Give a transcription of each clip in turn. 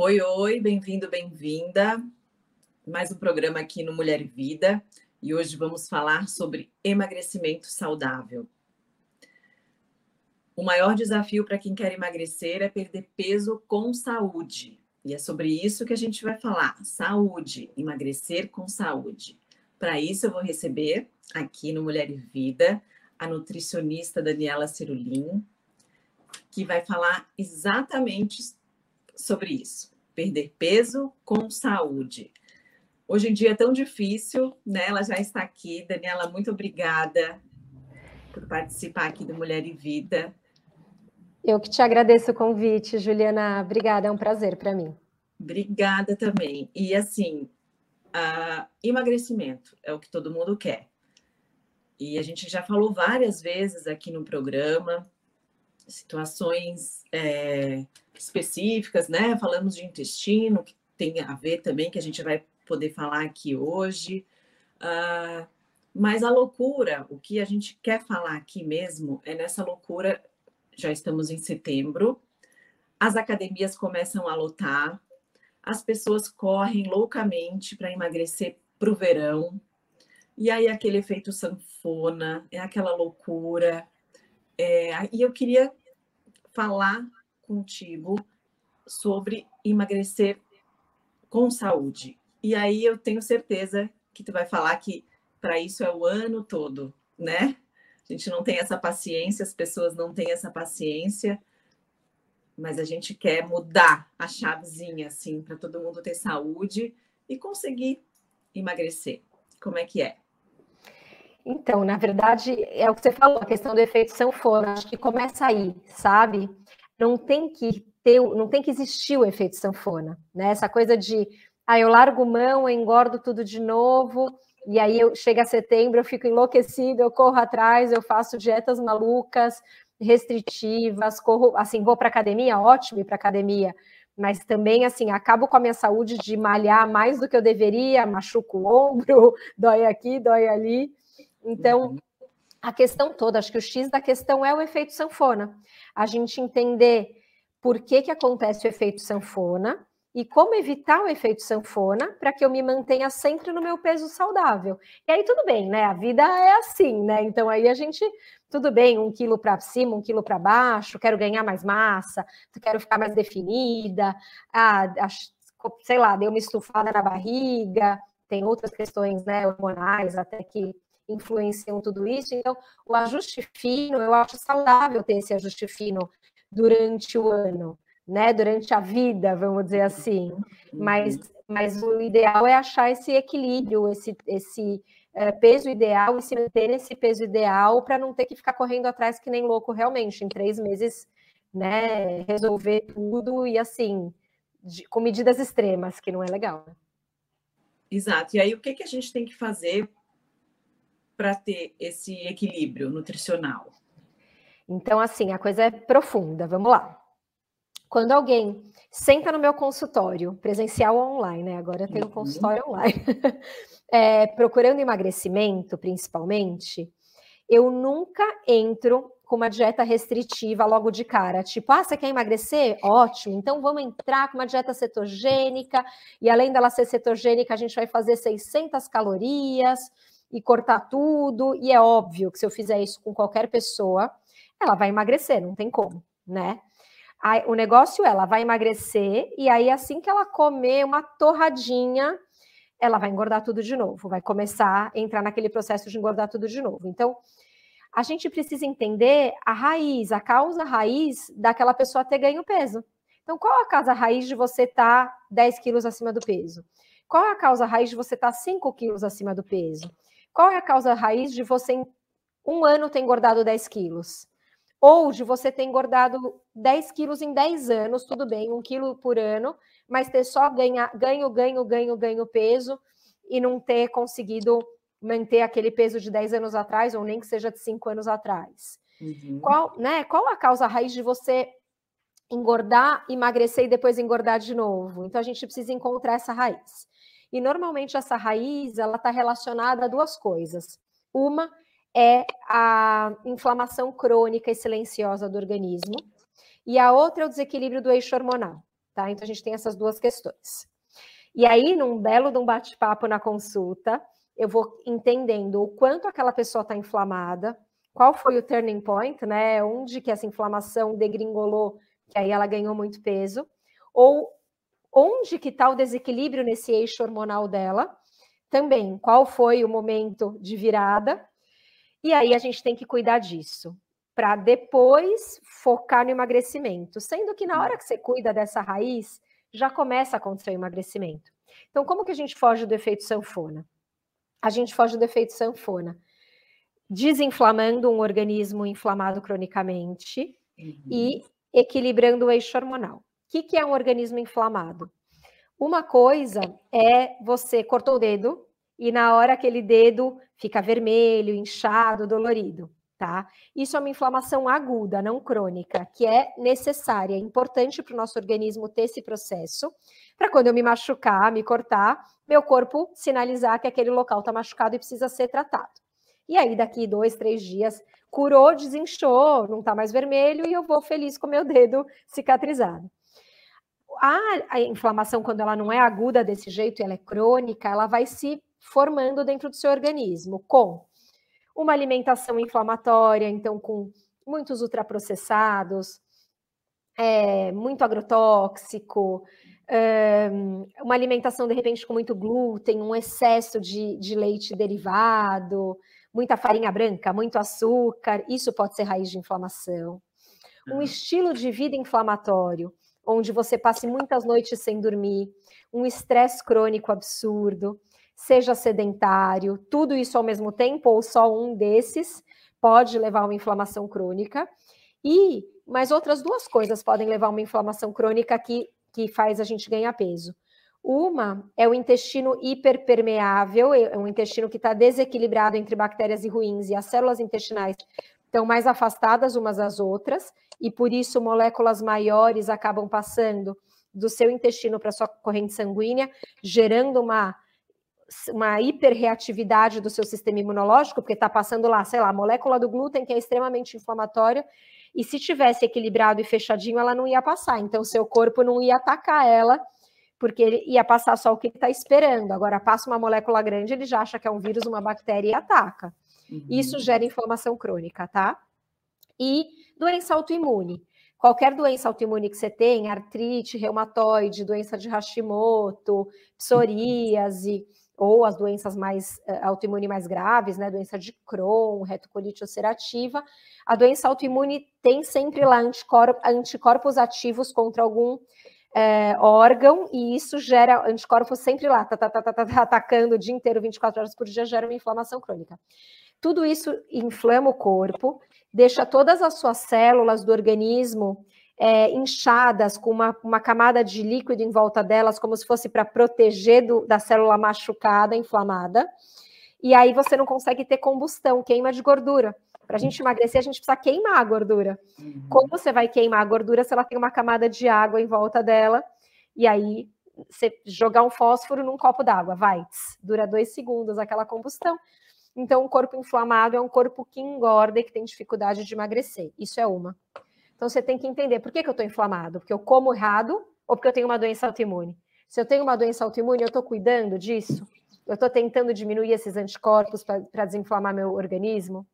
Oi, oi, bem-vindo, bem-vinda. Mais um programa aqui no Mulher e Vida e hoje vamos falar sobre emagrecimento saudável. O maior desafio para quem quer emagrecer é perder peso com saúde. E é sobre isso que a gente vai falar: saúde, emagrecer com saúde. Para isso, eu vou receber aqui no Mulher e Vida a nutricionista Daniela Cirulim, que vai falar exatamente sobre isso. Perder peso com saúde. Hoje em dia é tão difícil, né? Ela já está aqui. Daniela, muito obrigada por participar aqui do Mulher e Vida. Eu que te agradeço o convite, Juliana. Obrigada, é um prazer para mim. Obrigada também. E assim, emagrecimento é o que todo mundo quer. E a gente já falou várias vezes aqui no programa situações é, específicas, né? Falamos de intestino, que tem a ver também, que a gente vai poder falar aqui hoje. Uh, mas a loucura, o que a gente quer falar aqui mesmo é nessa loucura. Já estamos em setembro, as academias começam a lotar, as pessoas correm loucamente para emagrecer para o verão, e aí aquele efeito sanfona, é aquela loucura. É, e eu queria falar contigo sobre emagrecer com saúde. E aí eu tenho certeza que tu vai falar que para isso é o ano todo, né? A gente não tem essa paciência, as pessoas não têm essa paciência, mas a gente quer mudar a chavezinha assim para todo mundo ter saúde e conseguir emagrecer. Como é que é? Então, na verdade, é o que você falou, a questão do efeito sanfona, acho que começa aí, sabe? Não tem que ter, não tem que existir o efeito sanfona, né? Essa coisa de, ah, eu largo mão, eu engordo tudo de novo, e aí eu chega setembro, eu fico enlouquecido, eu corro atrás, eu faço dietas malucas, restritivas, corro, assim, vou para academia, ótimo ir para academia, mas também assim, acabo com a minha saúde de malhar mais do que eu deveria, machuco o ombro, dói aqui, dói ali. Então, uhum. A questão toda, acho que o X da questão é o efeito sanfona. A gente entender por que, que acontece o efeito sanfona e como evitar o efeito sanfona para que eu me mantenha sempre no meu peso saudável. E aí tudo bem, né? A vida é assim, né? Então aí a gente, tudo bem, um quilo para cima, um quilo para baixo, quero ganhar mais massa, quero ficar mais definida, ah, sei lá, deu uma estufada na barriga, tem outras questões, né, hormonais até que influenciam tudo isso. Então, o ajuste fino, eu acho saudável ter esse ajuste fino durante o ano, né? Durante a vida, vamos dizer assim. Mas, uhum. mas o ideal é achar esse equilíbrio, esse, esse é, peso ideal e se manter nesse peso ideal para não ter que ficar correndo atrás que nem louco realmente, em três meses, né? Resolver tudo e assim, de, com medidas extremas, que não é legal. Né? Exato. E aí, o que, que a gente tem que fazer para ter esse equilíbrio nutricional? Então, assim, a coisa é profunda. Vamos lá. Quando alguém senta no meu consultório, presencial ou online, né? Agora eu tenho um uhum. consultório online, é, procurando emagrecimento, principalmente, eu nunca entro com uma dieta restritiva logo de cara. Tipo, ah, você quer emagrecer? Ótimo, então vamos entrar com uma dieta cetogênica, e além dela ser cetogênica, a gente vai fazer 600 calorias, e cortar tudo, e é óbvio que se eu fizer isso com qualquer pessoa, ela vai emagrecer, não tem como, né? Aí, o negócio é, ela vai emagrecer, e aí assim que ela comer uma torradinha, ela vai engordar tudo de novo, vai começar a entrar naquele processo de engordar tudo de novo. Então, a gente precisa entender a raiz, a causa raiz daquela pessoa ter ganho peso. Então, qual a causa raiz de você estar tá 10 quilos acima do peso? Qual é a causa raiz de você estar tá 5 quilos acima do peso? Qual é a causa raiz de você em um ano ter engordado 10 quilos? Ou de você ter engordado 10 quilos em 10 anos, tudo bem, um quilo por ano, mas ter só ganha, ganho, ganho, ganho, ganho peso e não ter conseguido manter aquele peso de 10 anos atrás, ou nem que seja de 5 anos atrás. Uhum. Qual, né, qual a causa raiz de você engordar, emagrecer e depois engordar de novo? Então a gente precisa encontrar essa raiz. E normalmente essa raiz ela está relacionada a duas coisas. Uma é a inflamação crônica e silenciosa do organismo, e a outra é o desequilíbrio do eixo hormonal. tá? Então a gente tem essas duas questões. E aí, num belo de um bate-papo na consulta, eu vou entendendo o quanto aquela pessoa está inflamada, qual foi o turning point, né? Onde que essa inflamação degringolou, que aí ela ganhou muito peso, ou onde que está o desequilíbrio nesse eixo hormonal dela, também qual foi o momento de virada, e aí a gente tem que cuidar disso, para depois focar no emagrecimento, sendo que na hora que você cuida dessa raiz, já começa a acontecer o emagrecimento. Então, como que a gente foge do efeito sanfona? A gente foge do efeito sanfona desinflamando um organismo inflamado cronicamente uhum. e equilibrando o eixo hormonal. Que, que é um organismo inflamado? Uma coisa é você cortou o dedo e na hora aquele dedo fica vermelho, inchado, dolorido tá? Isso é uma inflamação aguda, não crônica, que é necessária, é importante para o nosso organismo ter esse processo, para quando eu me machucar, me cortar, meu corpo sinalizar que aquele local está machucado e precisa ser tratado. E aí, daqui dois, três dias, curou, desinchou, não está mais vermelho e eu vou feliz com meu dedo cicatrizado. A, inflamação, quando ela não é aguda desse jeito, ela é crônica, ela vai se formando dentro do seu organismo com uma alimentação inflamatória, então com muitos ultraprocessados, é, muito agrotóxico, é, uma alimentação de repente com muito glúten, um excesso de, de leite derivado, muita farinha branca, muito açúcar, isso pode ser raiz de inflamação. Um uhum. estilo de vida inflamatório, onde você passe muitas noites sem dormir, um estresse crônico absurdo, seja sedentário, tudo isso ao mesmo tempo, ou só um desses, pode levar a uma inflamação crônica. E mais outras duas coisas podem levar a uma inflamação crônica que, que faz a gente ganhar peso. Uma é o intestino hiperpermeável, é um intestino que está desequilibrado entre bactérias e ruins, e as células intestinais estão mais afastadas umas das outras, e por isso moléculas maiores acabam passando do seu intestino para sua corrente sanguínea, gerando uma uma hiperreatividade do seu sistema imunológico, porque está passando lá, sei lá, a molécula do glúten, que é extremamente inflamatória, e se tivesse equilibrado e fechadinho, ela não ia passar. Então, seu corpo não ia atacar ela, porque ele ia passar só o que está esperando. Agora, passa uma molécula grande, ele já acha que é um vírus, uma bactéria e ataca. Uhum. Isso gera inflamação crônica, tá? E doença autoimune. Qualquer doença autoimune que você tem, artrite, reumatoide, doença de Hashimoto, psoríase, ou as doenças mais uh, autoimune mais graves, né, doença de Crohn, retocolite ulcerativa, a doença autoimune tem sempre lá anticorpos, anticorpos ativos contra algum é, órgão, e isso gera anticorpos sempre lá, tá, tá, tá, tá, tá, atacando o dia inteiro, 24 horas por dia, gera uma inflamação crônica. Tudo isso inflama o corpo, deixa todas as suas células do organismo é, inchadas, com uma, uma, camada de líquido em volta delas, como se fosse para proteger do, da célula machucada, inflamada. E aí você não consegue ter combustão, queima de gordura. Para a gente emagrecer, a gente precisa queimar a gordura. Uhum. Como você vai queimar a gordura se ela tem uma camada de água em volta dela? E aí você jogar um fósforo num copo d'água, vai, dura dois segundos aquela combustão. Então, um corpo inflamado é um corpo que engorda e que tem dificuldade de emagrecer. Isso é uma. Então você tem que entender por que, que eu estou inflamado, porque eu como errado ou porque eu tenho uma doença autoimune. Se eu tenho uma doença autoimune, eu estou cuidando disso? Eu estou tentando diminuir esses anticorpos para desinflamar meu organismo?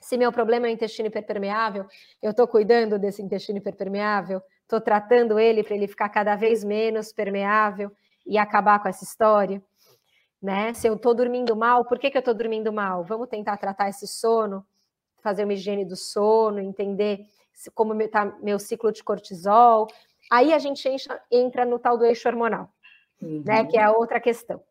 Se meu problema é o intestino hiperpermeável, eu estou cuidando desse intestino hiperpermeável? Estou tratando ele para ele ficar cada vez menos permeável e acabar com essa história? Né? Se eu estou dormindo mal, por que, que eu estou dormindo mal? Vamos tentar tratar esse sono, fazer uma higiene do sono, entender como está meu ciclo de cortisol. Aí a gente entra, entra no tal do eixo hormonal, uhum. né? Que é a outra questão.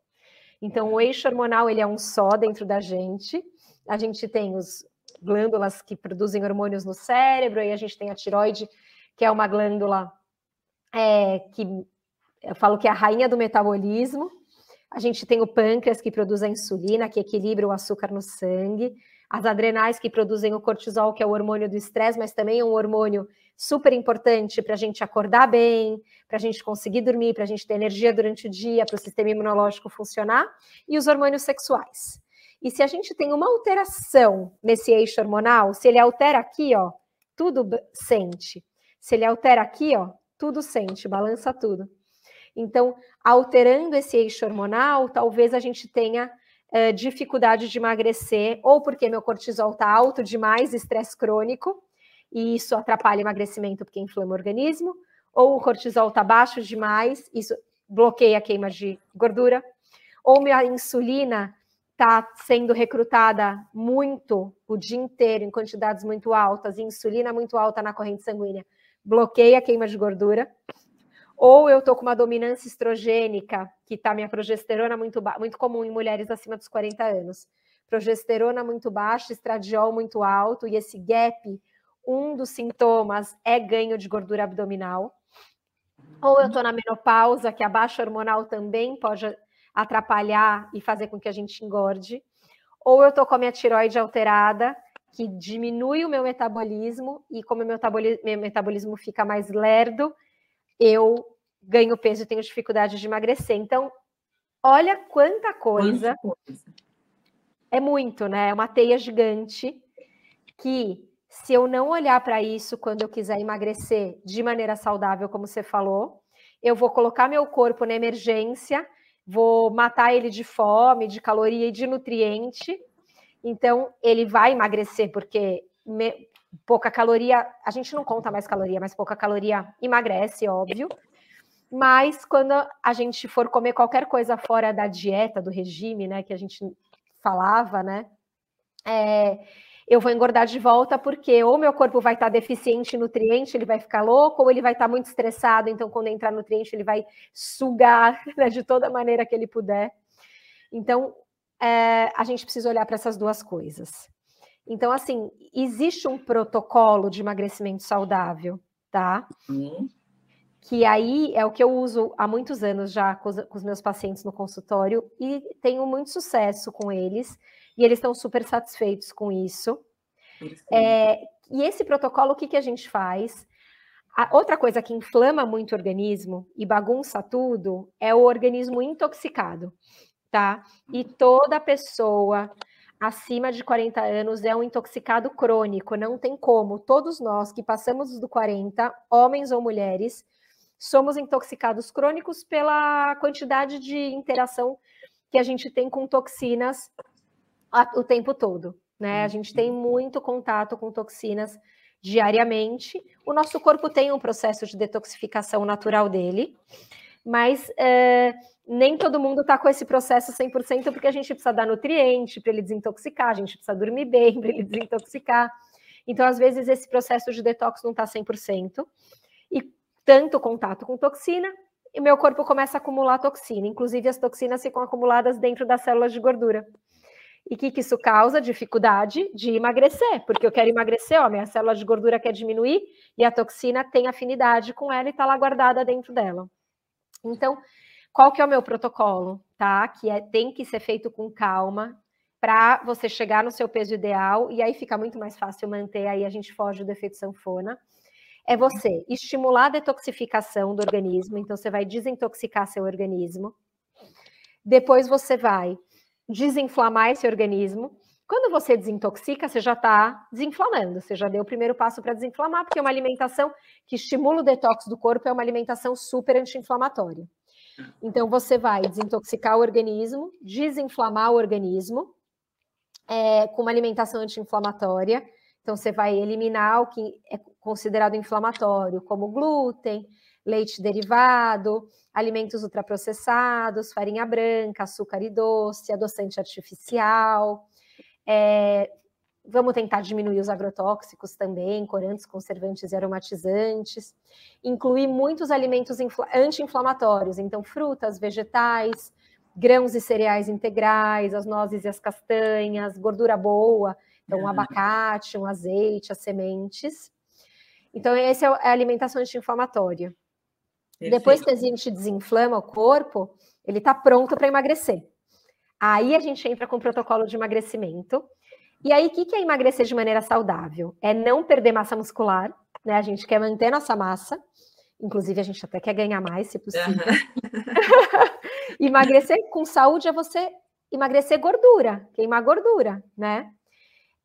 Então, o eixo hormonal ele é um só dentro da gente. A gente tem os glândulas que produzem hormônios no cérebro, e a gente tem a tiroide, que é uma glândula é, que eu falo que é a rainha do metabolismo. A gente tem o pâncreas, que produz a insulina, que equilibra o açúcar no sangue as adrenais que produzem o cortisol, que é o hormônio do estresse, mas também é um hormônio super importante para a gente acordar bem, para a gente conseguir dormir, para a gente ter energia durante o dia, para o sistema imunológico funcionar, e os hormônios sexuais. E se a gente tem uma alteração nesse eixo hormonal, se ele altera aqui, ó, tudo sente. Se ele altera aqui, ó, tudo sente, balança tudo. Então, alterando esse eixo hormonal, talvez a gente tenha é, dificuldade de emagrecer, ou porque meu cortisol está alto demais, estresse crônico, e isso atrapalha o emagrecimento porque inflama o organismo, ou o cortisol está baixo demais, isso bloqueia a queima de gordura, ou minha insulina está sendo recrutada muito o dia inteiro em quantidades muito altas, e insulina muito alta na corrente sanguínea, bloqueia a queima de gordura ou eu estou com uma dominância estrogênica, que está minha progesterona muito, muito comum em mulheres acima dos 40 anos. Progesterona muito baixa, estradiol muito alto, e esse gap, um dos sintomas é ganho de gordura abdominal. Ou eu estou na menopausa, que a baixa hormonal também pode atrapalhar e fazer com que a gente engorde. Ou eu estou com a minha tiroide alterada, que diminui o meu metabolismo, e como meu metabolismo, meu metabolismo fica mais lerdo, eu ganho peso e tenho dificuldade de emagrecer. Então, olha quanta coisa. coisa. É muito, né? É uma teia gigante que, se eu não olhar para isso quando eu quiser emagrecer de maneira saudável, como você falou, eu vou colocar meu corpo na emergência, vou matar ele de fome, de caloria e de nutriente. Então, ele vai emagrecer, porque me, pouca caloria, a gente não conta mais caloria, mas pouca caloria emagrece, óbvio. Mas quando a gente for comer qualquer coisa fora da dieta, do regime, né, que a gente falava, né, é, eu vou engordar de volta porque ou meu corpo vai estar deficiente em nutriente, ele vai ficar louco, ou ele vai estar muito estressado, então quando entrar nutriente ele vai sugar né, de toda maneira que ele puder. Então, é, a gente precisa olhar para essas duas coisas. Então, assim, existe um protocolo de emagrecimento saudável, tá? Uhum. Que aí é o que eu uso há muitos anos já com os, com os meus pacientes no consultório e tenho muito sucesso com eles, e eles estão super satisfeitos com isso. É, e esse protocolo, o que, que a gente faz? A outra coisa que inflama muito o organismo e bagunça tudo é o organismo intoxicado, tá? E toda pessoa acima de 40 anos é um intoxicado crônico, não tem como. Todos nós que passamos do 40, homens ou mulheres, somos intoxicados crônicos pela quantidade de interação que a gente tem com toxinas o tempo todo, né? A gente tem muito contato com toxinas diariamente. O nosso corpo tem um processo de detoxificação natural dele, mas é, nem todo mundo está com esse processo 100%, porque a gente precisa dar nutriente para ele desintoxicar, a gente precisa dormir bem para ele desintoxicar. Então, às vezes, esse processo de detox não está 100%. E tanto contato com toxina, e meu corpo começa a acumular toxina. Inclusive, as toxinas ficam acumuladas dentro das células de gordura. E o que, que, isso causa? Dificuldade de emagrecer, porque eu quero emagrecer, ó, minha célula de gordura quer diminuir e a toxina tem afinidade com ela e está lá guardada dentro dela. Então, qual que é o meu protocolo, tá? Que é, tem que ser feito com calma para você chegar no seu peso ideal e aí fica muito mais fácil manter, aí a gente foge do efeito sanfona. É você estimular a detoxificação do organismo, então você vai desintoxicar seu organismo. Depois você vai desinflamar esse organismo. Quando você desintoxica, você já está desinflamando, você já deu o primeiro passo para desinflamar, porque uma alimentação que estimula o detox do corpo é uma alimentação super anti-inflamatória. Então, você vai desintoxicar o organismo, desinflamar o organismo é, com uma alimentação anti-inflamatória. Então, você vai eliminar o que é considerado inflamatório, como glúten, leite derivado, alimentos ultraprocessados, farinha branca, açúcar e doce, adoçante artificial. É, Vamos tentar diminuir os agrotóxicos também, corantes, conservantes e aromatizantes. Incluir muitos alimentos anti-inflamatórios, então frutas, vegetais, grãos e cereais integrais, as nozes e as castanhas, gordura boa, então um uhum. abacate, um azeite, as sementes. Então, essa é, é a alimentação anti-inflamatória. Depois que a gente desinflama o corpo, ele está pronto para emagrecer. Aí a gente entra com o protocolo de emagrecimento, e aí, o que, é emagrecer de maneira saudável? É não perder massa muscular, né? A gente quer manter nossa massa, inclusive a gente até quer ganhar mais, se possível. Uhum. emagrecer com saúde é você emagrecer gordura, queimar gordura, né?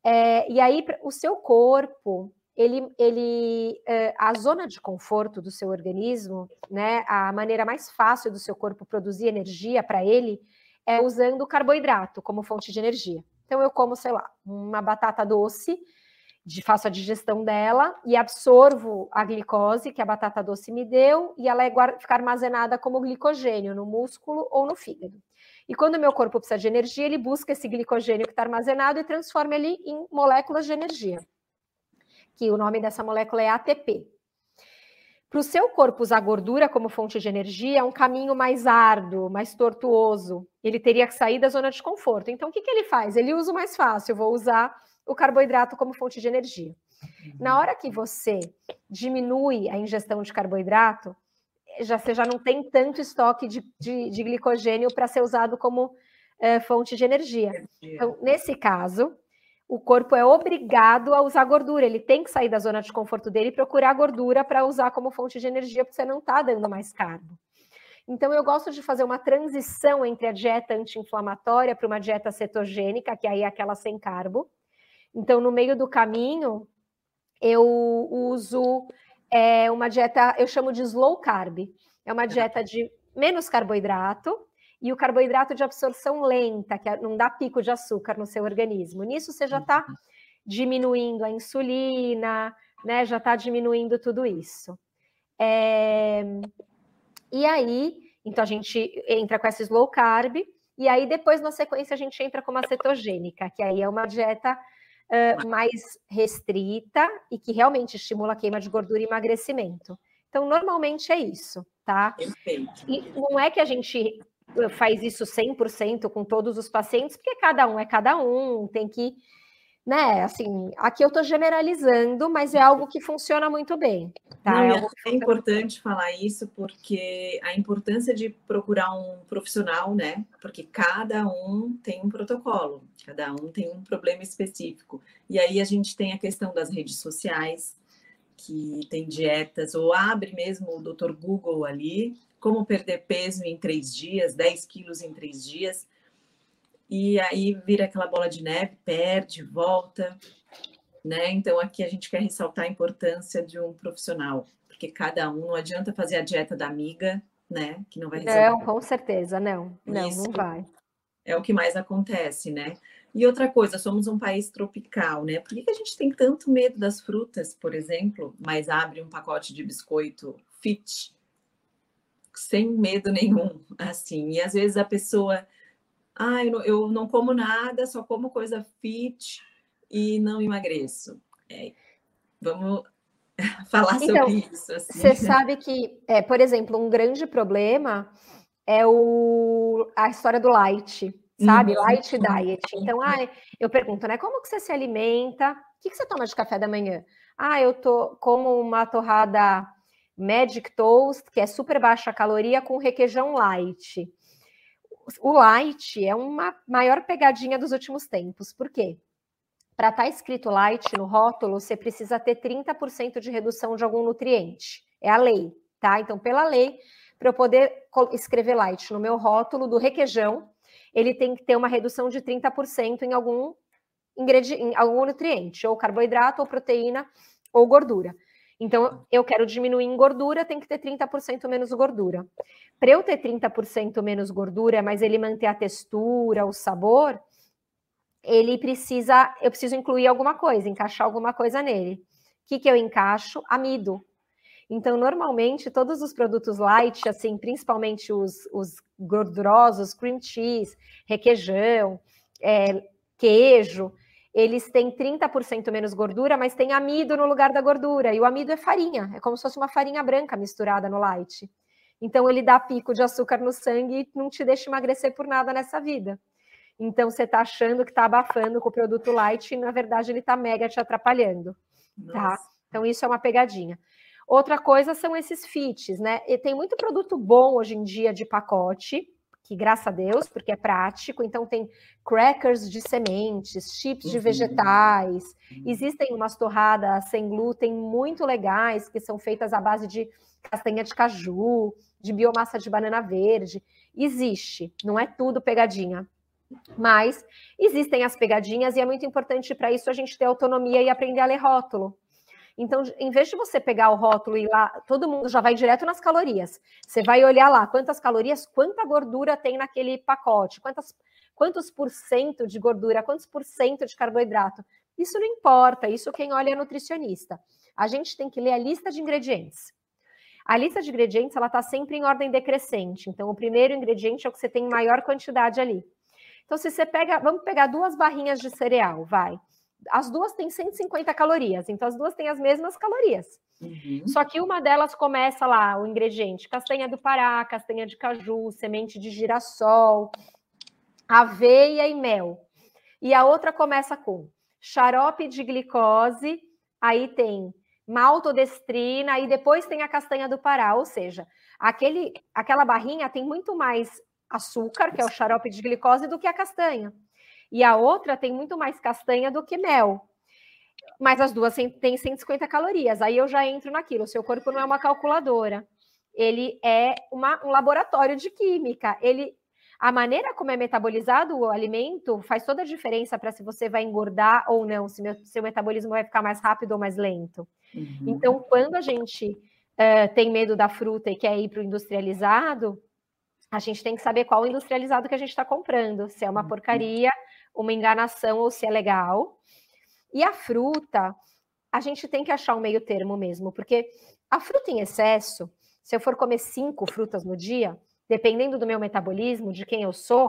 É, e aí, o seu corpo, ele, ele uh, a zona de conforto do seu organismo, né, a maneira mais fácil do seu corpo produzir energia para ele é usando o carboidrato como fonte de energia. Então eu como, sei lá, uma batata doce, de, faço a digestão dela e absorvo a glicose que a batata doce me deu e ela é fica armazenada como glicogênio no músculo ou no fígado. E quando o meu corpo precisa de energia, ele busca esse glicogênio que está armazenado e transforma ele em moléculas de energia. Que o nome dessa molécula é ATP. Para o seu corpo usar gordura como fonte de energia, é um caminho mais árduo, mais tortuoso. Ele teria que sair da zona de conforto. Então, o que, que ele faz? Ele usa o mais fácil, vou usar o carboidrato como fonte de energia. Na hora que você diminui a ingestão de carboidrato, já, você já não tem tanto estoque de, de, de glicogênio para ser usado como é, fonte de energia. Então, nesse caso, o corpo é obrigado a usar gordura. Ele tem que sair da zona de conforto dele e procurar gordura para usar como fonte de energia, porque você não está dando mais carbo. Então, eu gosto de fazer uma transição entre a dieta anti-inflamatória para uma dieta cetogênica, que aí é aquela sem carbo. Então, no meio do caminho, eu uso é uma dieta, eu chamo de slow carb. É uma dieta de menos carboidrato e o carboidrato de absorção lenta, que é, não dá pico de açúcar no seu organismo. Nisso você já está uhum. diminuindo a insulina, né? Já está diminuindo tudo isso. É... E aí, então a gente entra com essa slow carb, e aí depois, na sequência, a gente entra com uma cetogênica, que aí é uma dieta uh, mais restrita e que realmente estimula a queima de gordura e emagrecimento. Então, normalmente é isso, tá? Perfeito. E não é que a gente faz isso 100% com todos os pacientes, porque cada um é cada um, tem que né? Assim, aqui eu estou generalizando, mas é algo que funciona muito bem. Tá? Não, é, é importante falar isso porque a importância de procurar um profissional, né? Porque cada um tem um protocolo, cada um tem um problema específico. E aí a gente tem a questão das redes sociais, que tem dietas, ou abre mesmo o Dr. Google ali, como perder peso em três dias, 10 quilos em três dias e aí vira aquela bola de neve, perde, volta, né? Então aqui a gente quer ressaltar a importância de um profissional, porque cada um não adianta fazer a dieta da amiga, né? Que não vai resolver. Não, com certeza, não, não, Isso não vai. É o que mais acontece, né? E outra coisa, somos um país tropical, né? Por que a gente tem tanto medo das frutas, por exemplo, mas abre um pacote de biscoito fit sem medo nenhum, assim? E às vezes a pessoa ah, eu não, eu não como nada, só como coisa fit e não emagreço. É, vamos falar então, sobre isso. Assim. Você sabe que, é, por exemplo, um grande problema é o, a história do light, sabe? Uhum. Light diet. Então, ah, eu pergunto, né? Como que você se alimenta? O que, que você toma de café da manhã? Ah, eu tô como uma torrada Magic Toast, que é super baixa caloria, com requeijão light o light é uma maior pegadinha dos últimos tempos. Por quê? Para estar tá escrito light no rótulo, você precisa ter 30% de redução de algum nutriente. É a lei, tá? Então, pela lei, para eu poder escrever light no meu rótulo do requeijão, ele tem que ter uma redução de 30% em algum ingrediente, em algum nutriente, ou carboidrato, ou proteína, ou gordura. Então, eu quero diminuir em gordura, tem que ter 30% menos gordura. Para eu ter 30% menos gordura, mas ele manter a textura, o sabor, ele precisa, eu preciso incluir alguma coisa, encaixar alguma coisa nele. O que, que eu encaixo? Amido. Então, normalmente, todos os produtos light, assim, principalmente os, os gordurosos, cream cheese, requeijão, é, queijo, eles têm 30% menos gordura, mas tem amido no lugar da gordura. E o amido é farinha, é como se fosse uma farinha branca misturada no light. Então ele dá pico de açúcar no sangue e não te deixa emagrecer por nada nessa vida. Então você está achando que está abafando com o produto light e na verdade ele está mega te atrapalhando. Tá? Então isso é uma pegadinha. Outra coisa são esses fits, né? E tem muito produto bom hoje em dia de pacote, que graças a Deus, porque é prático, então tem crackers de sementes, chips de uhum. vegetais, uhum. existem umas torradas sem glúten muito legais, que são feitas à base de castanha de caju, de biomassa de banana verde. Existe, não é tudo pegadinha. Mas existem as pegadinhas e é muito importante para isso a gente ter autonomia e aprender a ler rótulo. Então, em vez de você pegar o rótulo e lá, todo mundo já vai direto nas calorias. Você vai olhar lá quantas calorias, quanta gordura tem naquele pacote, quantas, quantos por cento de gordura, quantos por cento de carboidrato. Isso não importa, isso quem olha é nutricionista. A gente tem que ler a lista de ingredientes. A lista de ingredientes ela está sempre em ordem decrescente. Então, o primeiro ingrediente é o que você tem maior quantidade ali. Então, se você pega, vamos pegar duas barrinhas de cereal, vai. As duas têm 150 calorias, então as duas têm as mesmas calorias. Uhum. Só que uma delas começa lá, o ingrediente: castanha do Pará, castanha de caju, semente de girassol, aveia e mel. E a outra começa com xarope de glicose, aí tem maltodestrina e depois tem a castanha do Pará, ou seja, aquele, aquela barrinha tem muito mais açúcar, que é o xarope de glicose, do que a castanha. E a outra tem muito mais castanha do que mel. Mas as duas têm 150 calorias. Aí eu já entro naquilo. O seu corpo não é uma calculadora. Ele é uma, um laboratório de química. Ele a maneira como é metabolizado o alimento faz toda a diferença para se você vai engordar ou não, se meu, seu metabolismo vai ficar mais rápido ou mais lento. Uhum. Então, quando a gente uh, tem medo da fruta e quer ir para o industrializado, a gente tem que saber qual industrializado que a gente está comprando, se é uma uhum. porcaria, uma enganação ou se é legal. E a fruta, a gente tem que achar um meio termo mesmo, porque a fruta em excesso, se eu for comer cinco frutas no dia, dependendo do meu metabolismo, de quem eu sou,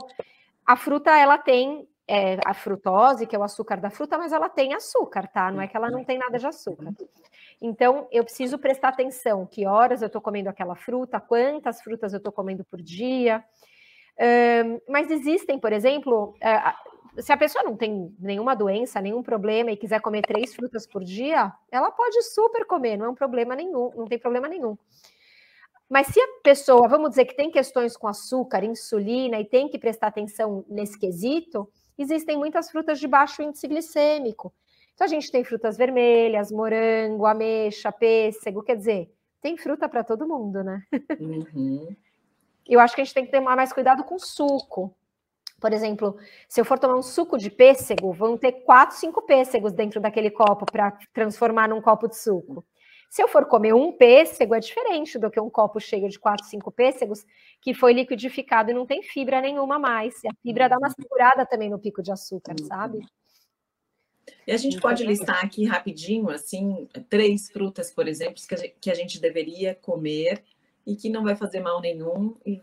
a fruta ela tem é, a frutose, que é o açúcar da fruta, mas ela tem açúcar, tá? Não é que ela não tem nada de açúcar. Então, eu preciso prestar atenção que horas eu estou comendo aquela fruta, quantas frutas eu estou comendo por dia. Um, mas existem, por exemplo, uh, se a pessoa não tem nenhuma doença, nenhum problema e quiser comer três frutas por dia, ela pode super comer, não é um problema nenhum, não tem problema nenhum. Mas se a pessoa, vamos dizer que tem questões com açúcar, insulina e tem que prestar atenção nesse quesito, existem muitas frutas de baixo índice glicêmico. Então a gente tem frutas vermelhas, morango, ameixa, pêssego, quer dizer, tem fruta para todo mundo, né? Uhum. Eu acho que a gente tem que ter mais cuidado com suco. Por exemplo, se eu for tomar um suco de pêssego, vão ter quatro, cinco pêssegos dentro daquele copo para transformar num copo de suco. Se eu for comer um pêssego, é diferente do que um copo cheio de quatro, cinco pêssegos que foi liquidificado e não tem fibra nenhuma mais. E a fibra dá uma segurada também no pico de açúcar, sabe? E a gente pode listar aqui rapidinho, assim, três frutas, por exemplo, que a gente deveria comer e que não vai fazer mal nenhum e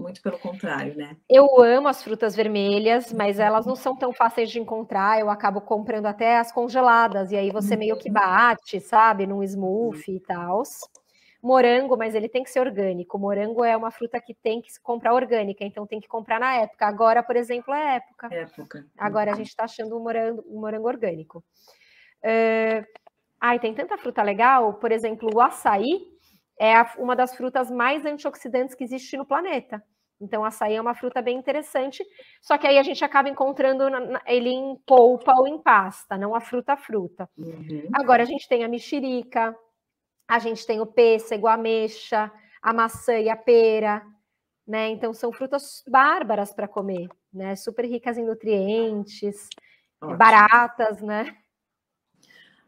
muito pelo contrário, né? Eu amo as frutas vermelhas, mas elas não são tão fáceis de encontrar. Eu acabo comprando até as congeladas, e aí você meio que uhum. bate, sabe, num smoothie e tal. Morango, mas ele tem que ser orgânico. Morango é uma fruta que tem que se comprar orgânica, então tem que comprar na época. Agora, por exemplo, é época. Época. Agora a gente está achando um morango, um morango orgânico. Uh, ai, tem tanta fruta legal, por exemplo, o açaí é a, uma das frutas mais antioxidantes que existe no planeta. Então, açaí é uma fruta bem interessante, só que aí a gente acaba encontrando ele em polpa ou em pasta, não a fruta a fruta. Uhum. Agora, a gente tem a mexerica, a gente tem o pêssego, a ameixa, a maçã e a pera, né? Então, são frutas bárbaras para comer, né? Super ricas em nutrientes, Ótimo. baratas, né?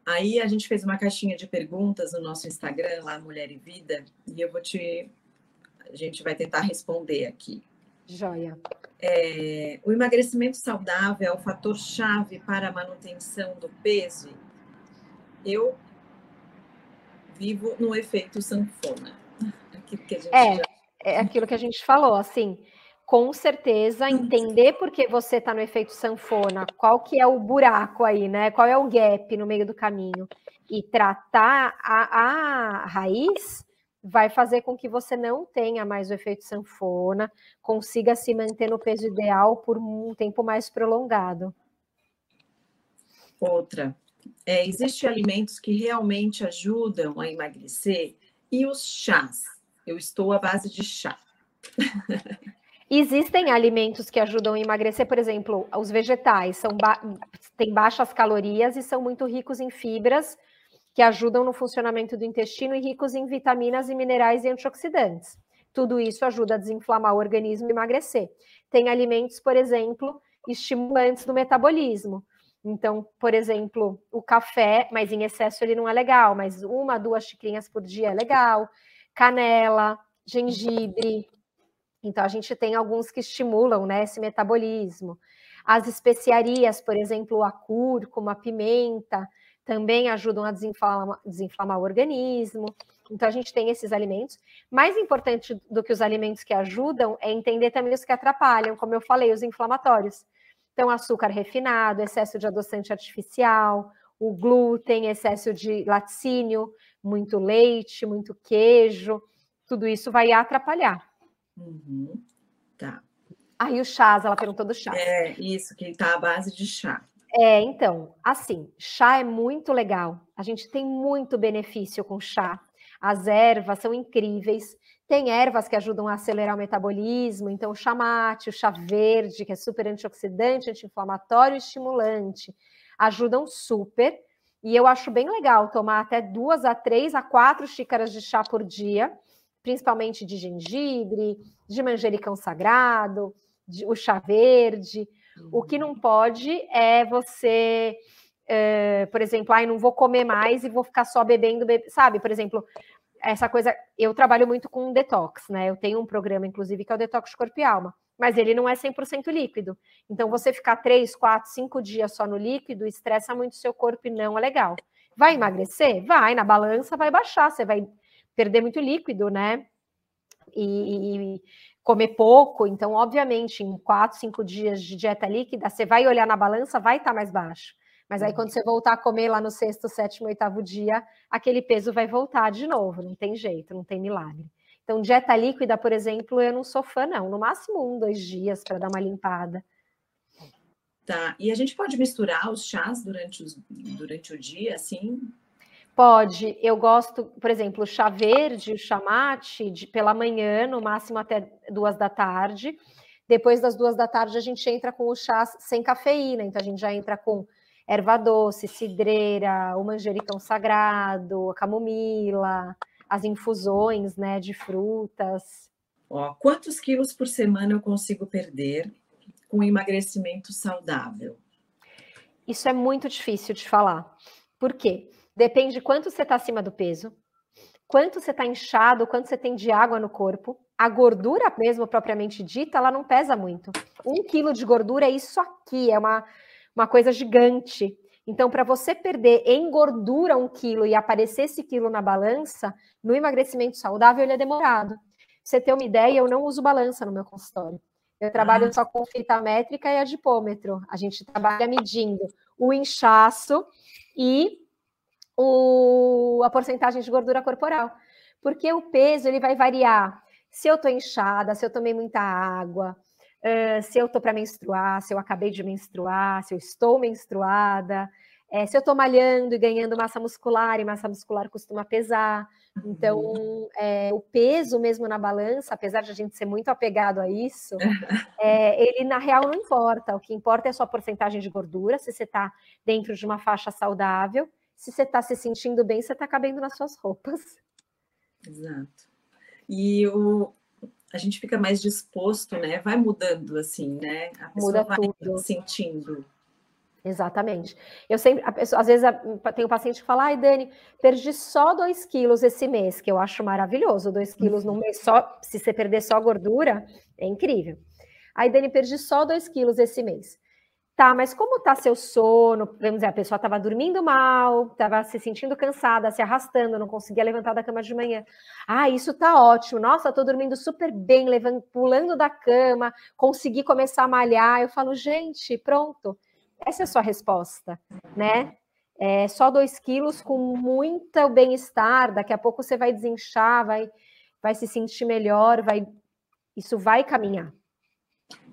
Aí a gente fez uma caixinha de perguntas no nosso Instagram, lá Mulher e Vida, e eu vou te. A gente vai tentar responder aqui. Joia. É, o emagrecimento saudável é o fator chave para a manutenção do peso? Eu vivo no efeito sanfona. Aquilo que a gente é, já... é aquilo que a gente falou, assim com certeza entender por que você está no efeito sanfona, qual que é o buraco aí, né? Qual é o gap no meio do caminho e tratar a, a raiz vai fazer com que você não tenha mais o efeito sanfona, consiga se manter no peso ideal por um tempo mais prolongado. Outra, é, existem alimentos que realmente ajudam a emagrecer e os chás. Eu estou à base de chá. Existem alimentos que ajudam a emagrecer, por exemplo, os vegetais são ba têm baixas calorias e são muito ricos em fibras que ajudam no funcionamento do intestino e ricos em vitaminas e minerais e antioxidantes. Tudo isso ajuda a desinflamar o organismo e emagrecer. Tem alimentos, por exemplo, estimulantes do metabolismo. Então, por exemplo, o café, mas em excesso ele não é legal, mas uma, duas xicrinhas por dia é legal. Canela, gengibre. Então, a gente tem alguns que estimulam né, esse metabolismo. As especiarias, por exemplo, a cúrcuma, a pimenta, também ajudam a desinflamar, desinflamar o organismo. Então, a gente tem esses alimentos. Mais importante do que os alimentos que ajudam é entender também os que atrapalham, como eu falei, os inflamatórios. Então, açúcar refinado, excesso de adoçante artificial, o glúten, excesso de laticínio, muito leite, muito queijo, tudo isso vai atrapalhar. Uhum. Tá. Aí o chás, ela perguntou do chá. É, isso, que está à base de chá. É, então, assim, chá é muito legal. A gente tem muito benefício com chá. As ervas são incríveis. Tem ervas que ajudam a acelerar o metabolismo, então o chá mate, o chá verde, que é super antioxidante, anti-inflamatório e estimulante, ajudam super. E eu acho bem legal tomar até duas a três a quatro xícaras de chá por dia, principalmente de gengibre, de manjericão sagrado, de, o chá verde. O que não pode é você, é, por exemplo, ai, não vou comer mais e vou ficar só bebendo, bebe... sabe? Por exemplo, essa coisa, eu trabalho muito com detox, né? Eu tenho um programa, inclusive, que é o Detox Corpo e Alma, mas ele não é 100% líquido. Então, você ficar 3, 4, 5 dias só no líquido estressa muito o seu corpo e não é legal. Vai emagrecer? Vai, na balança vai baixar, você vai perder muito líquido, né? E, e comer pouco, então, obviamente, em 4, 5 dias de dieta líquida, você vai olhar na balança, vai estar tá mais baixo. Mas aí, uhum. quando você voltar a comer lá no sexto, sétimo, oitavo dia, aquele peso vai voltar de novo, não tem jeito, não tem milagre. Então, dieta líquida, por exemplo, eu não sou fã, não. No máximo um, dois dias para dar uma limpada. Tá. E a gente pode misturar os chás durante, os, durante o dia, assim? Pode. Eu gosto, por exemplo, o chá verde, o chá mate, de, pela manhã, no máximo até duas da tarde. Depois das duas da tarde, a gente entra com o chá sem cafeína. Então, a gente já entra com erva doce, cidreira, o manjericão sagrado, a camomila, as infusões, né, de frutas. Ó, quantos quilos por semana eu consigo perder com emagrecimento saudável? Isso é muito difícil de falar. Por quê? Depende de quanto você está acima do peso, quanto você está inchado, quanto você tem de água no corpo. A gordura mesmo, propriamente dita, ela não pesa muito. Um quilo de gordura é isso aqui, é uma, uma coisa gigante. Então, para você perder em gordura um quilo e aparecer esse quilo na balança, no emagrecimento saudável, ele é demorado. Pra você ter uma ideia, eu não uso balança no meu consultório. Eu trabalho ah. só com fita métrica e adipômetro. A gente trabalha medindo o inchaço e o, a porcentagem de gordura corporal. Porque o peso ele vai variar. Se eu estou inchada, se eu tomei muita água, uh, se eu estou para menstruar, se eu acabei de menstruar, se eu estou menstruada, é, se eu estou malhando e ganhando massa muscular, e massa muscular costuma pesar. Então, uhum. é, o peso mesmo na balança, apesar de a gente ser muito apegado a isso, é, ele na real não importa. O que importa é a sua porcentagem de gordura, se você está dentro de uma faixa saudável, se você está se sentindo bem, você está cabendo nas suas roupas. Exato. E o, a gente fica mais disposto, né? Vai mudando assim, né? A pessoa Muda vai tudo. sentindo. Exatamente. Eu sempre, pessoa, às vezes, tem um paciente que fala, ai, Dani, perdi só 2 quilos esse mês, que eu acho maravilhoso. 2 quilos num mês só, se você perder só gordura, é incrível. Aí, Dani, perdi só 2 quilos esse mês. Tá, mas como tá seu sono? Vamos dizer, a pessoa estava dormindo mal, estava se sentindo cansada, se arrastando, não conseguia levantar da cama de manhã. Ah, isso tá ótimo. Nossa, estou dormindo super bem, levando, pulando da cama, consegui começar a malhar. Eu falo, gente, pronto. Essa é a sua resposta, né? É só dois quilos com muito bem-estar. Daqui a pouco você vai desinchar, vai, vai se sentir melhor, vai, isso vai caminhar.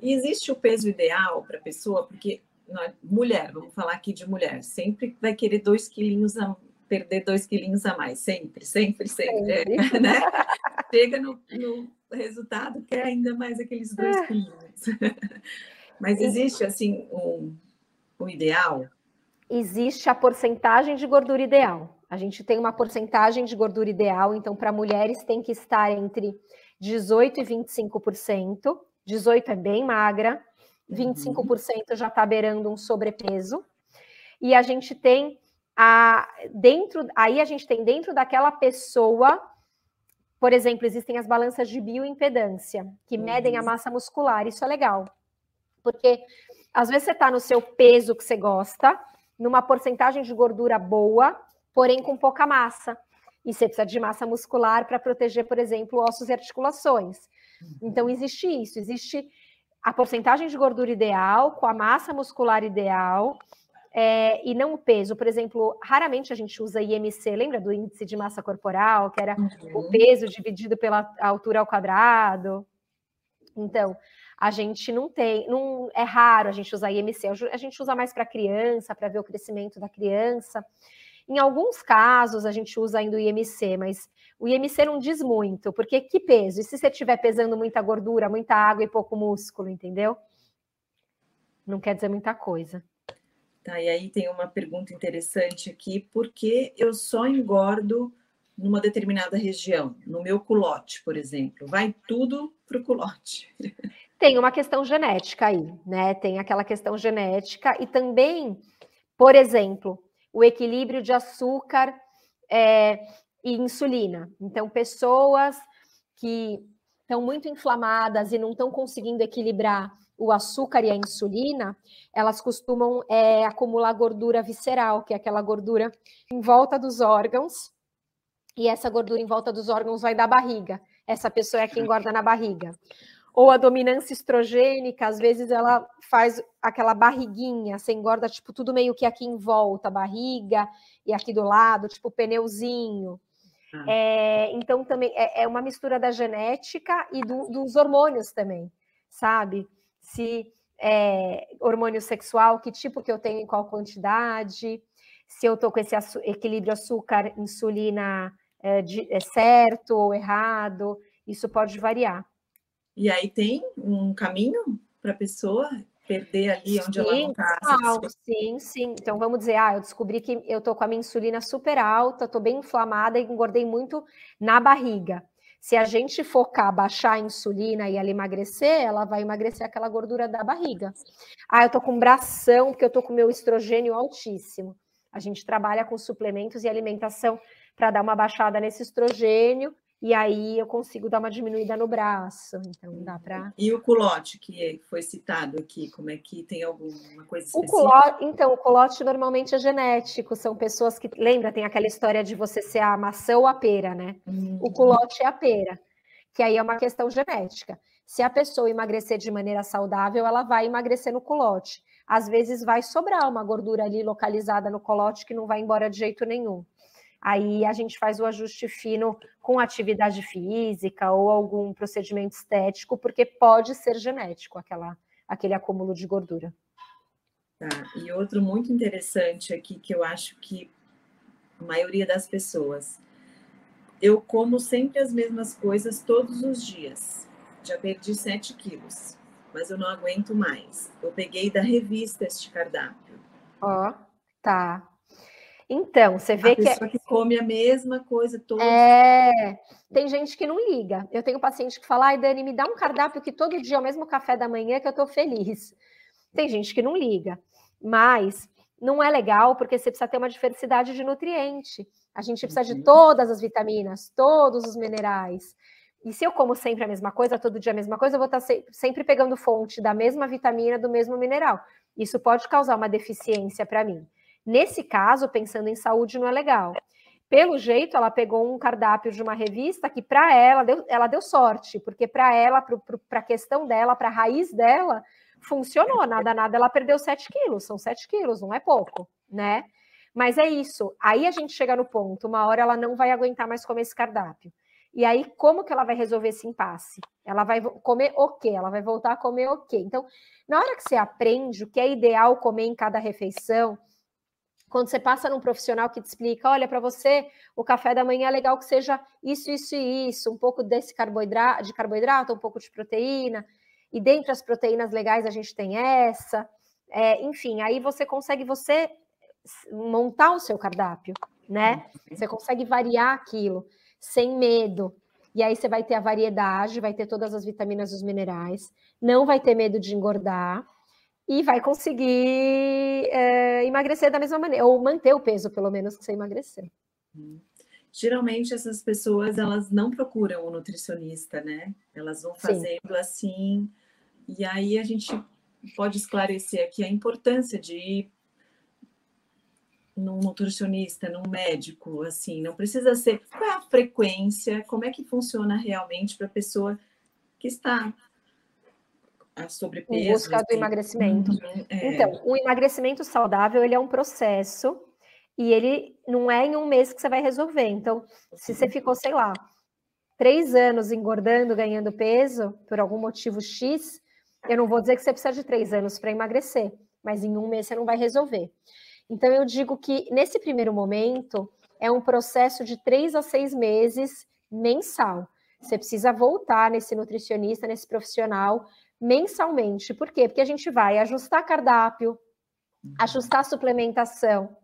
E existe o peso ideal para a pessoa, porque nós, mulher, vamos falar aqui de mulher, sempre vai querer dois quilinhos a perder dois quilinhos a mais, sempre, sempre, sempre, sempre. né? Chega no, no, resultado, quer ainda mais aqueles dois é. quilinhos. Mas existe, assim, um, um ideal? Existe a porcentagem de gordura ideal. A gente tem uma porcentagem de gordura ideal, então, para mulheres tem que estar entre 18% e 25%. 18 é bem magra, 25% uhum. já está beirando um sobrepeso. e a gente tem a dentro, aí a gente tem dentro daquela pessoa, por exemplo, existem as balanças de bioimpedância, que uhum. medem a massa muscular, isso é legal. Porque às vezes você está no seu peso que você gosta, numa porcentagem de gordura boa, porém com pouca massa. E você precisa de massa muscular para proteger, por exemplo, ossos e articulações. Então, existe isso, existe a porcentagem de gordura ideal, com a massa muscular ideal, é, e não o peso. Por exemplo, raramente a gente usa IMC, lembra do índice de massa corporal, que era uhum. o peso dividido pela altura ao quadrado? Então, a gente não tem, não é raro a gente usar IMC, a gente usa mais para criança, para ver o crescimento da criança. Em alguns casos a gente usa ainda o IMC, mas o IMC não diz muito, porque que peso? E se você estiver pesando muita gordura, muita água e pouco músculo, entendeu? Não quer dizer muita coisa. Tá, e aí tem uma pergunta interessante aqui: por que eu só engordo numa determinada região? No meu culote, por exemplo. Vai tudo para o culote. Tem uma questão genética aí, né? Tem aquela questão genética e também, por exemplo, o equilíbrio de açúcar é, e insulina. Então, pessoas que estão muito inflamadas e não estão conseguindo equilibrar o açúcar e a insulina, elas costumam é, acumular gordura visceral, que é aquela gordura em volta dos órgãos, e essa gordura em volta dos órgãos vai da barriga. Essa pessoa é que engorda na barriga. Ou a dominância estrogênica, às vezes ela faz aquela barriguinha, você engorda tipo tudo meio que aqui em volta, barriga e aqui do lado, tipo pneuzinho. Ah. É, então também é, é, uma mistura da genética e do, dos hormônios também, sabe? se é, hormônio sexual, que tipo que eu tenho em qual quantidade, se eu estou com esse equilíbrio açúcar-insulina é, é, certo ou errado, isso pode variar. E aí tem um caminho para a pessoa perder ali onde sim, ela não está? Sim, sim. Então vamos dizer, ah, eu descobri que eu estou com a minha insulina super alta, estou bem inflamada e engordei muito na barriga. Se a gente focar, baixar a insulina e ela emagrecer, ela vai emagrecer aquela gordura da barriga. Ah, eu tô com bração porque eu tô com meu estrogênio altíssimo. A gente trabalha com suplementos e alimentação para dar uma baixada nesse estrogênio e aí eu consigo dar uma diminuída no braço. Então dá para. E o culote que foi citado aqui, como é que tem alguma coisa específica? O culote, então, o culote normalmente é genético, são pessoas que. Lembra, tem aquela história de você ser a maçã ou a pera, né? Uhum. O culote é a pera, que aí é uma questão genética. Se a pessoa emagrecer de maneira saudável, ela vai emagrecer no culote. Às vezes vai sobrar uma gordura ali localizada no culote que não vai embora de jeito nenhum aí a gente faz o ajuste fino com atividade física ou algum procedimento estético, porque pode ser genético aquela, aquele acúmulo de gordura. Tá. E outro muito interessante aqui que eu acho que a maioria das pessoas, eu como sempre as mesmas coisas todos os dias. Já perdi 7 quilos, mas eu não aguento mais. Eu peguei da revista este cardápio. Ó, oh, tá. Então, você vê a que. É... que come a mesma coisa toda. É. Tem gente que não liga. Eu tenho paciente que fala, ai, Dani, me dá um cardápio que todo dia é o mesmo café da manhã que eu tô feliz. Tem gente que não liga. Mas não é legal porque você precisa ter uma diversidade de nutriente. A gente precisa de uhum. todas as vitaminas, todos os minerais. E se eu como sempre a mesma coisa, todo dia a mesma coisa, eu vou estar sempre pegando fonte da mesma vitamina, do mesmo mineral. Isso pode causar uma deficiência para mim. Nesse caso, pensando em saúde, não é legal. Pelo jeito, ela pegou um cardápio de uma revista que, para ela, deu, ela deu sorte, porque para ela, para a questão dela, para a raiz dela, funcionou. Nada, nada, ela perdeu 7 quilos. São 7 quilos, não é pouco, né? Mas é isso. Aí a gente chega no ponto, uma hora ela não vai aguentar mais comer esse cardápio. E aí, como que ela vai resolver esse impasse? Ela vai comer o quê? Ela vai voltar a comer o quê? Então, na hora que você aprende o que é ideal comer em cada refeição, quando você passa num profissional que te explica, olha, para você o café da manhã é legal que seja isso, isso e isso, um pouco desse carboidrato, de carboidrato, um pouco de proteína, e dentre as proteínas legais a gente tem essa, é, enfim, aí você consegue você montar o seu cardápio, né? Uhum. Você consegue variar aquilo sem medo. E aí você vai ter a variedade, vai ter todas as vitaminas e os minerais, não vai ter medo de engordar e vai conseguir é, emagrecer da mesma maneira, ou manter o peso, pelo menos, que você emagrecer. Geralmente essas pessoas elas não procuram o nutricionista, né? Elas vão fazendo Sim. assim, e aí a gente pode esclarecer aqui a importância de ir num nutricionista, num médico, assim, não precisa ser. Qual é a frequência? Como é que funciona realmente para a pessoa que está a sobrepeso? Em busca do emagrecimento. Uhum, é. Então, o emagrecimento saudável ele é um processo e ele não é em um mês que você vai resolver. Então, se você ficou, sei lá, três anos engordando, ganhando peso por algum motivo X, eu não vou dizer que você precisa de três anos para emagrecer, mas em um mês você não vai resolver. Então, eu digo que nesse primeiro momento é um processo de três a seis meses mensal. Você precisa voltar nesse nutricionista, nesse profissional, mensalmente. Por quê? Porque a gente vai ajustar cardápio, ajustar suplementação,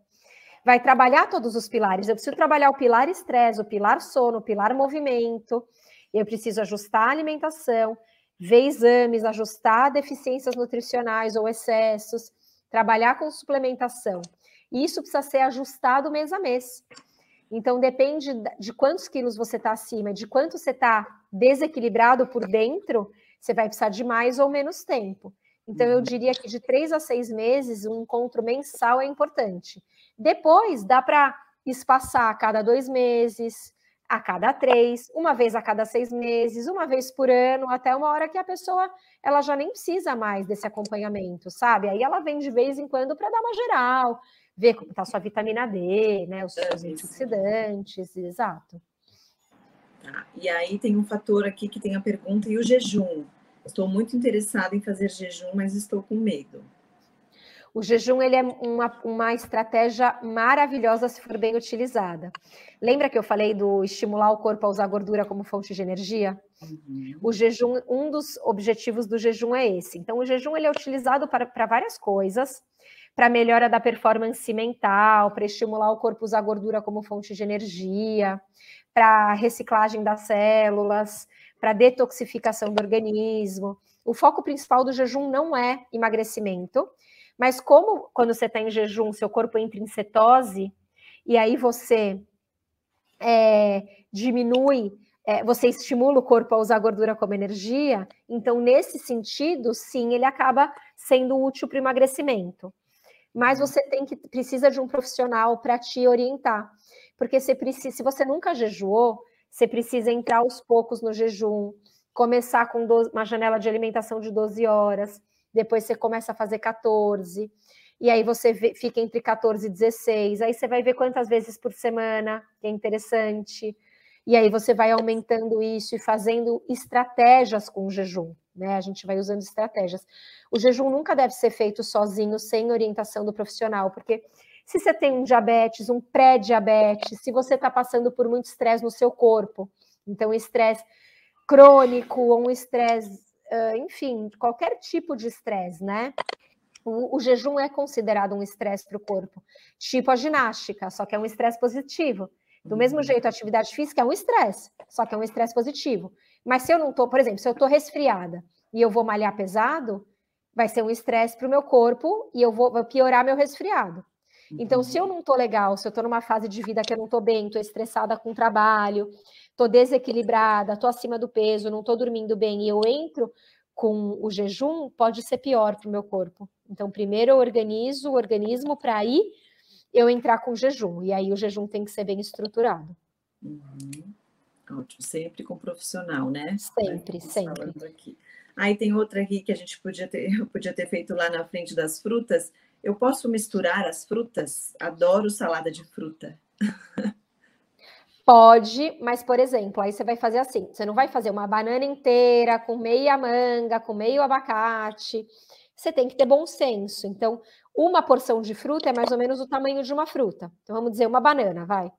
vai trabalhar todos os pilares. Eu preciso trabalhar o pilar estresse, o pilar sono, o pilar movimento, eu preciso ajustar a alimentação, ver exames, ajustar deficiências nutricionais ou excessos, trabalhar com suplementação. E isso precisa ser ajustado mês a mês. Então, depende de quantos quilos você está acima, de quanto você está desequilibrado por dentro, você vai precisar de mais ou menos tempo. Então, eu uhum. diria que de três a seis meses, um encontro mensal é importante. Depois, dá para espaçar a cada dois meses, a cada três, uma vez a cada seis meses, uma vez por ano, até uma hora que a pessoa ela já nem precisa mais desse acompanhamento, sabe? Aí ela vem de vez em quando para dar uma geral, ver como está sua vitamina D, né? Os, é, os antioxidantes, exato. Tá. E aí tem um fator aqui que tem a pergunta e o jejum. Estou muito interessada em fazer jejum, mas estou com medo. O jejum ele é uma, uma estratégia maravilhosa se for bem utilizada. Lembra que eu falei do estimular o corpo a usar gordura como fonte de energia? Uhum. O jejum, um dos objetivos do jejum é esse. Então, o jejum ele é utilizado para, para várias coisas, para melhora da performance mental, para estimular o corpo a usar gordura como fonte de energia, para reciclagem das células, para detoxificação do organismo. O foco principal do jejum não é emagrecimento, mas como quando você está em jejum, seu corpo entra em cetose, e aí você é, diminui, é, você estimula o corpo a usar gordura como energia, então, nesse sentido, sim, ele acaba sendo útil para o emagrecimento. Mas você tem que precisa de um profissional para te orientar. Porque se você nunca jejuou, você precisa entrar aos poucos no jejum, começar com 12, uma janela de alimentação de 12 horas depois você começa a fazer 14, e aí você vê, fica entre 14 e 16, aí você vai ver quantas vezes por semana, que é interessante, e aí você vai aumentando isso e fazendo estratégias com o jejum, né? A gente vai usando estratégias. O jejum nunca deve ser feito sozinho, sem orientação do profissional, porque se você tem um diabetes, um pré-diabetes, se você está passando por muito estresse no seu corpo, então estresse crônico ou um estresse enfim, qualquer tipo de estresse, né? O, o, jejum é considerado um estresse para o corpo, tipo a ginástica, só que é um estresse positivo. Do mesmo uhum. jeito, a atividade física é um estresse, só que é um estresse positivo. Mas se eu não estou, por exemplo, se eu estou resfriada e eu vou malhar pesado, vai ser um estresse para o meu corpo e eu vou, vou piorar meu resfriado. Então, se eu não estou legal, se eu estou numa fase de vida que eu não estou bem, estou estressada com o trabalho, estou desequilibrada, estou acima do peso, não estou dormindo bem e eu entro com o jejum, pode ser pior para o meu corpo. Então, primeiro eu organizo o organismo para aí eu entrar com o jejum, e aí o jejum tem que ser bem estruturado. Uhum. Ótimo, sempre com profissional, né? Sempre, sempre. Aí tem outra aqui que a gente podia ter, podia ter feito lá na frente das frutas. Eu posso misturar as frutas? Adoro salada de fruta. Pode, mas, por exemplo, aí você vai fazer assim: você não vai fazer uma banana inteira com meia manga, com meio abacate. Você tem que ter bom senso. Então, uma porção de fruta é mais ou menos o tamanho de uma fruta. Então, vamos dizer, uma banana, vai.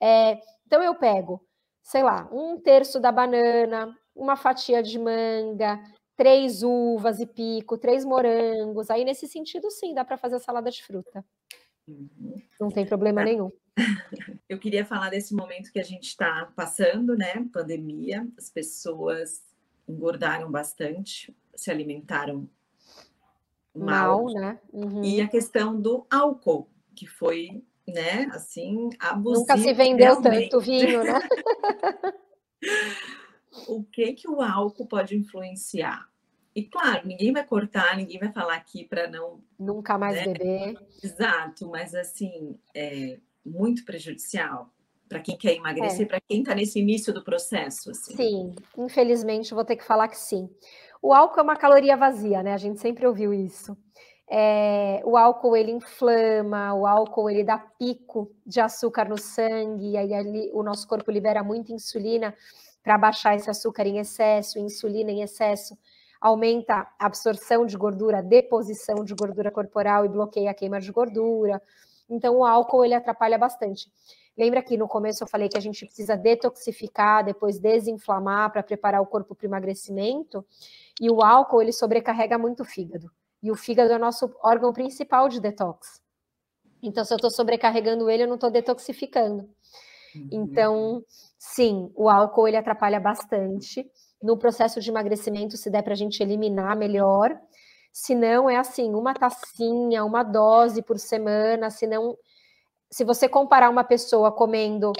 É, então, eu pego, sei lá, um terço da banana, uma fatia de manga, três uvas e pico, três morangos. Aí, nesse sentido, sim, dá para fazer salada de fruta. Uhum. Não tem problema nenhum. Eu queria falar desse momento que a gente está passando, né? Pandemia, as pessoas engordaram bastante, se alimentaram mal, mal né? Uhum. E a questão do álcool, que foi, né, assim, abusivo. Nunca se vendeu realmente. tanto vinho, né? o que que o álcool pode influenciar? E claro, ninguém vai cortar, ninguém vai falar aqui para não nunca mais né? beber. Exato, mas assim é muito prejudicial para quem quer emagrecer, é. para quem está nesse início do processo. Assim. Sim, infelizmente vou ter que falar que sim. O álcool é uma caloria vazia, né? A gente sempre ouviu isso. É, o álcool ele inflama, o álcool ele dá pico de açúcar no sangue, e aí ali, o nosso corpo libera muita insulina para baixar esse açúcar em excesso, insulina em excesso aumenta a absorção de gordura, a deposição de gordura corporal e bloqueia a queima de gordura. Então o álcool ele atrapalha bastante. Lembra que no começo eu falei que a gente precisa detoxificar, depois desinflamar para preparar o corpo para o emagrecimento? E o álcool ele sobrecarrega muito o fígado. E o fígado é o nosso órgão principal de detox. Então, se eu estou sobrecarregando ele, eu não estou detoxificando. Uhum. Então, sim, o álcool ele atrapalha bastante. No processo de emagrecimento, se der para a gente eliminar, melhor. Se não, é assim, uma tacinha, uma dose por semana. Se não, se você comparar uma pessoa comendo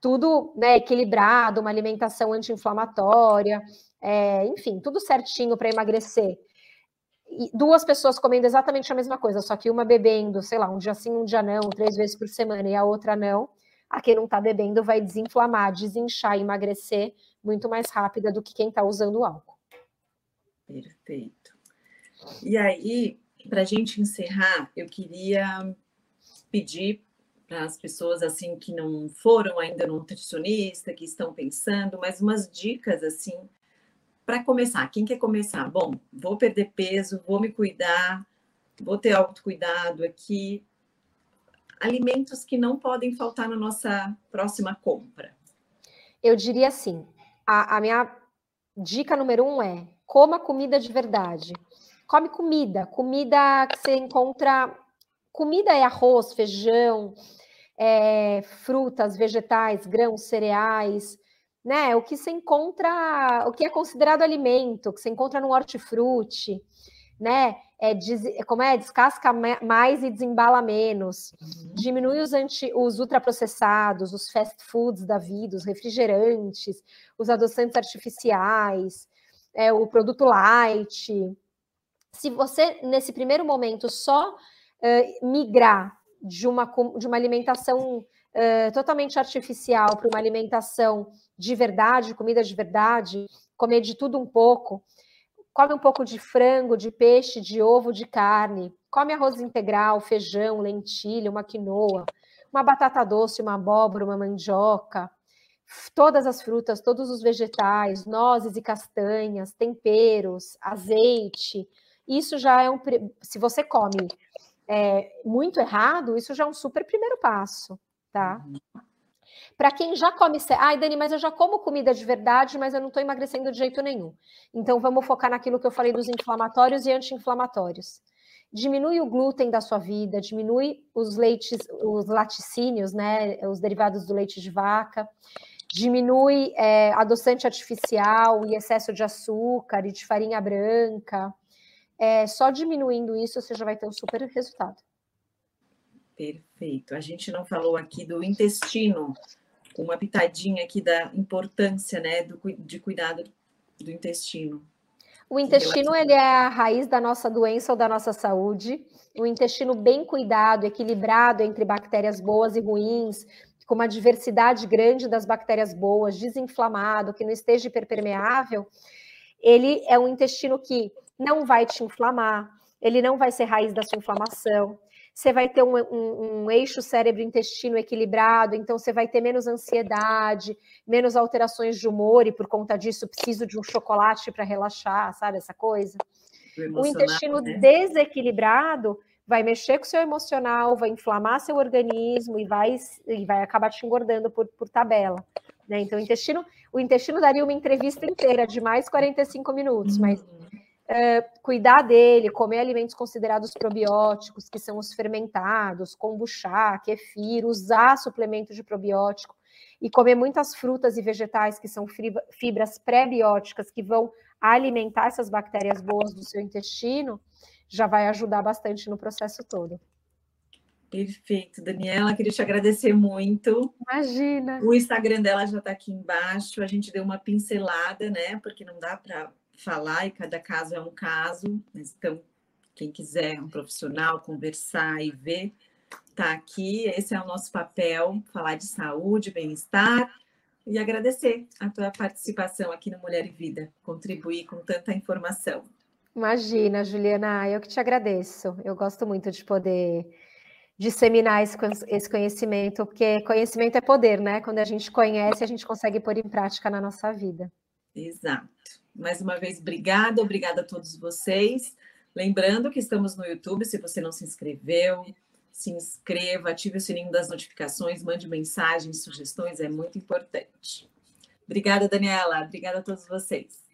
tudo né, equilibrado, uma alimentação anti-inflamatória, é, enfim, tudo certinho para emagrecer. E duas pessoas comendo exatamente a mesma coisa, só que uma bebendo, sei lá, um dia sim, um dia não, três vezes por semana, e a outra não. A quem não está bebendo vai desinflamar, desinchar, emagrecer muito mais rápida do que quem está usando álcool. Perfeito. E aí, para a gente encerrar, eu queria pedir para as pessoas assim que não foram ainda no nutricionista, que estão pensando, mas umas dicas assim para começar. Quem quer começar? Bom, vou perder peso, vou me cuidar, vou ter autocuidado aqui. Alimentos que não podem faltar na nossa próxima compra. Eu diria assim: a, a minha dica número um é coma comida de verdade. Come comida, comida que você encontra. Comida é arroz, feijão, é, frutas, vegetais, grãos, cereais, né? O que se encontra, o que é considerado alimento, que se encontra no hortifruti, né? É, des, como é? Descasca mais e desembala menos. Uhum. Diminui os, anti, os ultraprocessados, os fast foods da vida, os refrigerantes, os adoçantes artificiais, é, o produto light. Se você, nesse primeiro momento, só uh, migrar de uma, de uma alimentação uh, totalmente artificial para uma alimentação de verdade, comida de verdade, comer de tudo um pouco, come um pouco de frango, de peixe, de ovo, de carne, come arroz integral, feijão, lentilha, uma quinoa, uma batata doce, uma abóbora, uma mandioca, todas as frutas, todos os vegetais, nozes e castanhas, temperos, azeite. Isso já é um. Se você come é, muito errado, isso já é um super primeiro passo, tá? Uhum. Para quem já come, ai Dani, mas eu já como comida de verdade, mas eu não estou emagrecendo de jeito nenhum. Então vamos focar naquilo que eu falei dos inflamatórios e anti-inflamatórios. Diminui o glúten da sua vida, diminui os leites, os laticínios, né, os derivados do leite de vaca, diminui é, adoçante artificial e excesso de açúcar e de farinha branca. É, só diminuindo isso você já vai ter um super resultado. Perfeito. A gente não falou aqui do intestino, uma pitadinha aqui da importância, né, do, de cuidado do intestino. O intestino ele é a raiz da nossa doença ou da nossa saúde. O intestino bem cuidado, equilibrado entre bactérias boas e ruins, com uma diversidade grande das bactérias boas, desinflamado, que não esteja hiperpermeável, ele é um intestino que não vai te inflamar, ele não vai ser raiz da sua inflamação. Você vai ter um, um, um eixo cérebro-intestino equilibrado, então você vai ter menos ansiedade, menos alterações de humor, e por conta disso preciso de um chocolate para relaxar, sabe essa coisa? O intestino né? desequilibrado vai mexer com o seu emocional, vai inflamar seu organismo e vai, e vai acabar te engordando por, por tabela. Né? Então, o intestino, o intestino daria uma entrevista inteira de mais 45 minutos, uhum. mas uh, cuidar dele, comer alimentos considerados probióticos, que são os fermentados, kombucha, kefir, usar suplemento de probiótico e comer muitas frutas e vegetais que são fibras pré-bióticas que vão alimentar essas bactérias boas do seu intestino, já vai ajudar bastante no processo todo. Perfeito, Daniela, queria te agradecer muito. Imagina. O Instagram dela já está aqui embaixo. A gente deu uma pincelada, né? Porque não dá para falar e cada caso é um caso. Então, quem quiser um profissional conversar e ver, tá aqui. Esse é o nosso papel, falar de saúde, bem-estar e agradecer a tua participação aqui no Mulher e Vida, contribuir com tanta informação. Imagina, Juliana, eu que te agradeço. Eu gosto muito de poder disseminar esse conhecimento, porque conhecimento é poder, né? Quando a gente conhece, a gente consegue pôr em prática na nossa vida. Exato. Mais uma vez, obrigada, obrigada a todos vocês. Lembrando que estamos no YouTube, se você não se inscreveu, se inscreva, ative o sininho das notificações, mande mensagens, sugestões, é muito importante. Obrigada, Daniela. Obrigada a todos vocês.